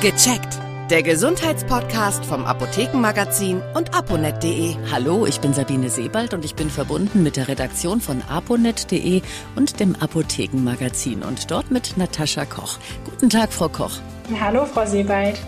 Gecheckt. Der Gesundheitspodcast vom Apothekenmagazin und aponet.de. Hallo, ich bin Sabine Sebald und ich bin verbunden mit der Redaktion von aponet.de und dem Apothekenmagazin und dort mit Natascha Koch. Guten Tag, Frau Koch. Hallo, Frau Sebald.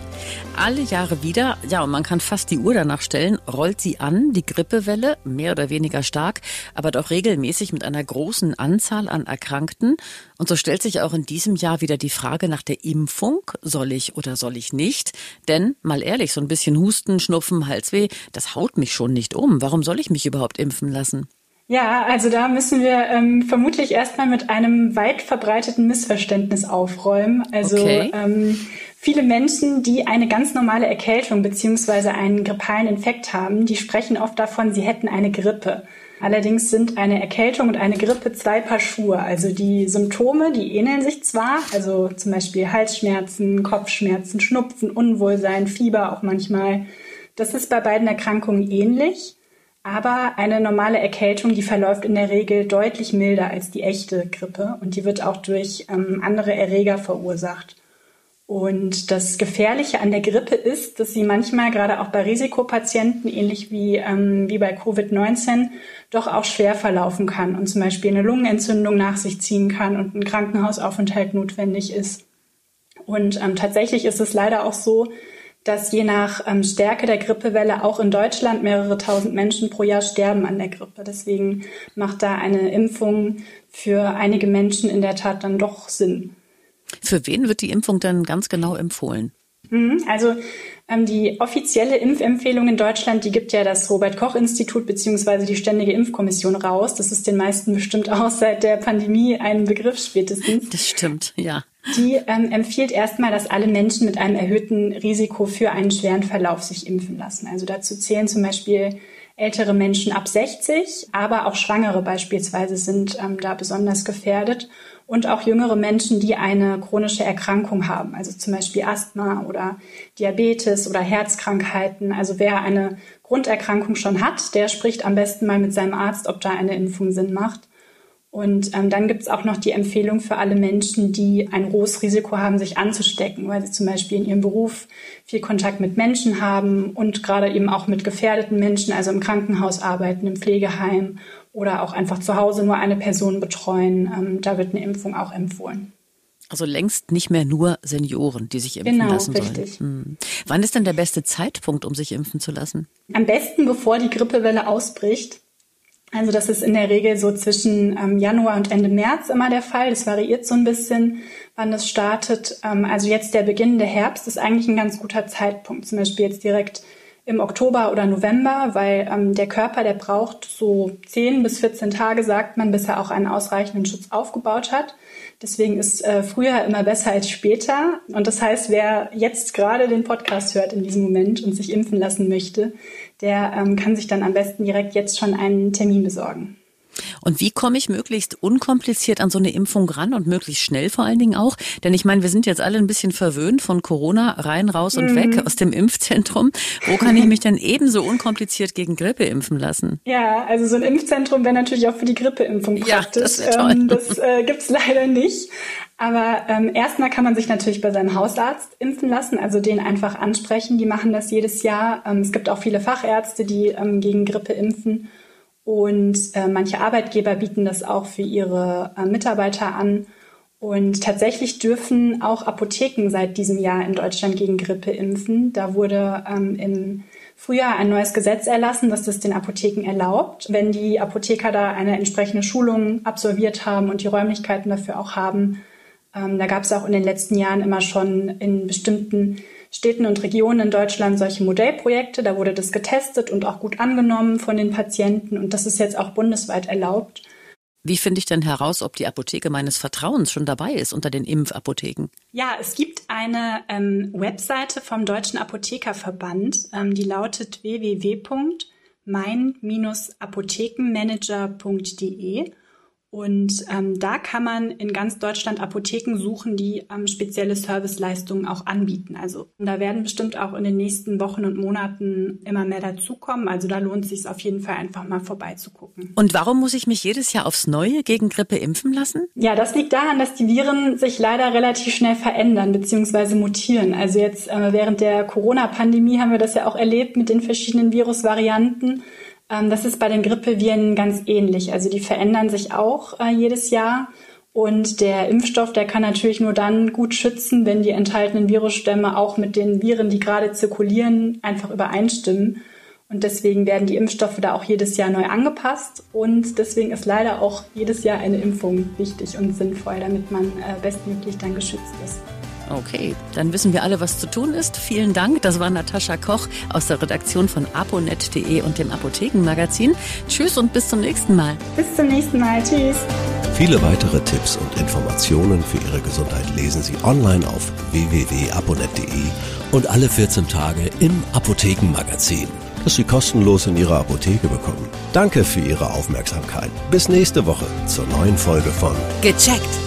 Alle Jahre wieder, ja, und man kann fast die Uhr danach stellen, rollt sie an, die Grippewelle, mehr oder weniger stark, aber doch regelmäßig mit einer großen Anzahl an Erkrankten. Und so stellt sich auch in diesem Jahr wieder die Frage nach der Impfung. Soll ich oder soll ich nicht? Denn, mal ehrlich, so ein bisschen Husten, Schnupfen, Halsweh, das haut mich schon nicht um. Warum soll ich mich überhaupt impfen lassen? Ja, also da müssen wir ähm, vermutlich erstmal mit einem weit verbreiteten Missverständnis aufräumen. Also okay. ähm, viele Menschen, die eine ganz normale Erkältung beziehungsweise einen grippalen Infekt haben, die sprechen oft davon, sie hätten eine Grippe. Allerdings sind eine Erkältung und eine Grippe zwei Paar Schuhe. Also die Symptome, die ähneln sich zwar, also zum Beispiel Halsschmerzen, Kopfschmerzen, Schnupfen, Unwohlsein, Fieber auch manchmal. Das ist bei beiden Erkrankungen ähnlich. Aber eine normale Erkältung, die verläuft in der Regel deutlich milder als die echte Grippe und die wird auch durch ähm, andere Erreger verursacht. Und das Gefährliche an der Grippe ist, dass sie manchmal gerade auch bei Risikopatienten, ähnlich wie, ähm, wie bei Covid-19, doch auch schwer verlaufen kann und zum Beispiel eine Lungenentzündung nach sich ziehen kann und ein Krankenhausaufenthalt notwendig ist. Und ähm, tatsächlich ist es leider auch so, dass je nach ähm, Stärke der Grippewelle auch in Deutschland mehrere tausend Menschen pro Jahr sterben an der Grippe. Deswegen macht da eine Impfung für einige Menschen in der Tat dann doch Sinn. Für wen wird die Impfung dann ganz genau empfohlen? Mhm, also ähm, die offizielle Impfempfehlung in Deutschland, die gibt ja das Robert Koch Institut beziehungsweise die Ständige Impfkommission raus. Das ist den meisten bestimmt auch seit der Pandemie ein Begriff spätestens. Das stimmt, ja. Die ähm, empfiehlt erstmal, dass alle Menschen mit einem erhöhten Risiko für einen schweren Verlauf sich impfen lassen. Also dazu zählen zum Beispiel ältere Menschen ab 60, aber auch Schwangere beispielsweise sind ähm, da besonders gefährdet und auch jüngere Menschen, die eine chronische Erkrankung haben, also zum Beispiel Asthma oder Diabetes oder Herzkrankheiten. Also wer eine Grunderkrankung schon hat, der spricht am besten mal mit seinem Arzt, ob da eine Impfung Sinn macht. Und ähm, dann gibt es auch noch die Empfehlung für alle Menschen, die ein hohes Risiko haben, sich anzustecken, weil sie zum Beispiel in ihrem Beruf viel Kontakt mit Menschen haben und gerade eben auch mit gefährdeten Menschen, also im Krankenhaus arbeiten, im Pflegeheim oder auch einfach zu Hause nur eine Person betreuen. Ähm, da wird eine Impfung auch empfohlen. Also längst nicht mehr nur Senioren, die sich impfen genau, lassen richtig. sollen. Hm. Wann ist denn der beste Zeitpunkt, um sich impfen zu lassen? Am besten, bevor die Grippewelle ausbricht. Also das ist in der Regel so zwischen ähm, Januar und Ende März immer der Fall. Das variiert so ein bisschen, wann das startet. Ähm, also jetzt der Beginn der Herbst ist eigentlich ein ganz guter Zeitpunkt. Zum Beispiel jetzt direkt im Oktober oder November, weil ähm, der Körper, der braucht so 10 bis 14 Tage, sagt man, bis er auch einen ausreichenden Schutz aufgebaut hat. Deswegen ist äh, früher immer besser als später. Und das heißt, wer jetzt gerade den Podcast hört in diesem Moment und sich impfen lassen möchte, der ähm, kann sich dann am besten direkt jetzt schon einen Termin besorgen. Und wie komme ich möglichst unkompliziert an so eine Impfung ran und möglichst schnell vor allen Dingen auch? Denn ich meine, wir sind jetzt alle ein bisschen verwöhnt von Corona, rein, raus und mhm. weg aus dem Impfzentrum. Wo kann ich mich denn ebenso unkompliziert gegen Grippe impfen lassen? Ja, also so ein Impfzentrum wäre natürlich auch für die Grippeimpfung praktisch. Ja, das toll. Ähm, das äh, gibt's leider nicht. Aber ähm, erstmal kann man sich natürlich bei seinem Hausarzt impfen lassen, also den einfach ansprechen. Die machen das jedes Jahr. Ähm, es gibt auch viele Fachärzte, die ähm, gegen Grippe impfen. Und äh, manche Arbeitgeber bieten das auch für ihre äh, Mitarbeiter an. Und tatsächlich dürfen auch Apotheken seit diesem Jahr in Deutschland gegen Grippe impfen. Da wurde ähm, im Frühjahr ein neues Gesetz erlassen, das das den Apotheken erlaubt, wenn die Apotheker da eine entsprechende Schulung absolviert haben und die Räumlichkeiten dafür auch haben, ähm, da gab es auch in den letzten Jahren immer schon in bestimmten Städten und Regionen in Deutschland solche Modellprojekte. Da wurde das getestet und auch gut angenommen von den Patienten. Und das ist jetzt auch bundesweit erlaubt. Wie finde ich denn heraus, ob die Apotheke meines Vertrauens schon dabei ist unter den Impfapotheken? Ja, es gibt eine ähm, Webseite vom Deutschen Apothekerverband, ähm, die lautet www.mein-apothekenmanager.de. Und ähm, da kann man in ganz Deutschland Apotheken suchen, die ähm, spezielle Serviceleistungen auch anbieten. Also da werden bestimmt auch in den nächsten Wochen und Monaten immer mehr dazukommen. Also da lohnt es sich auf jeden Fall einfach mal vorbeizugucken. Und warum muss ich mich jedes Jahr aufs Neue gegen Grippe impfen lassen? Ja, das liegt daran, dass die Viren sich leider relativ schnell verändern bzw. mutieren. Also jetzt äh, während der Corona-Pandemie haben wir das ja auch erlebt mit den verschiedenen Virusvarianten. Ähm, das ist bei den Grippeviren ganz ähnlich. Also die verändern sich auch äh, jedes Jahr. Und der Impfstoff, der kann natürlich nur dann gut schützen, wenn die enthaltenen Virusstämme auch mit den Viren, die gerade zirkulieren, einfach übereinstimmen. Und deswegen werden die Impfstoffe da auch jedes Jahr neu angepasst. Und deswegen ist leider auch jedes Jahr eine Impfung wichtig und sinnvoll, damit man äh, bestmöglich dann geschützt ist. Okay, dann wissen wir alle, was zu tun ist. Vielen Dank. Das war Natascha Koch aus der Redaktion von aponet.de und dem Apothekenmagazin. Tschüss und bis zum nächsten Mal. Bis zum nächsten Mal. Tschüss. Viele weitere Tipps und Informationen für Ihre Gesundheit lesen Sie online auf www.aponet.de und alle 14 Tage im Apothekenmagazin, das Sie kostenlos in Ihrer Apotheke bekommen. Danke für Ihre Aufmerksamkeit. Bis nächste Woche zur neuen Folge von Gecheckt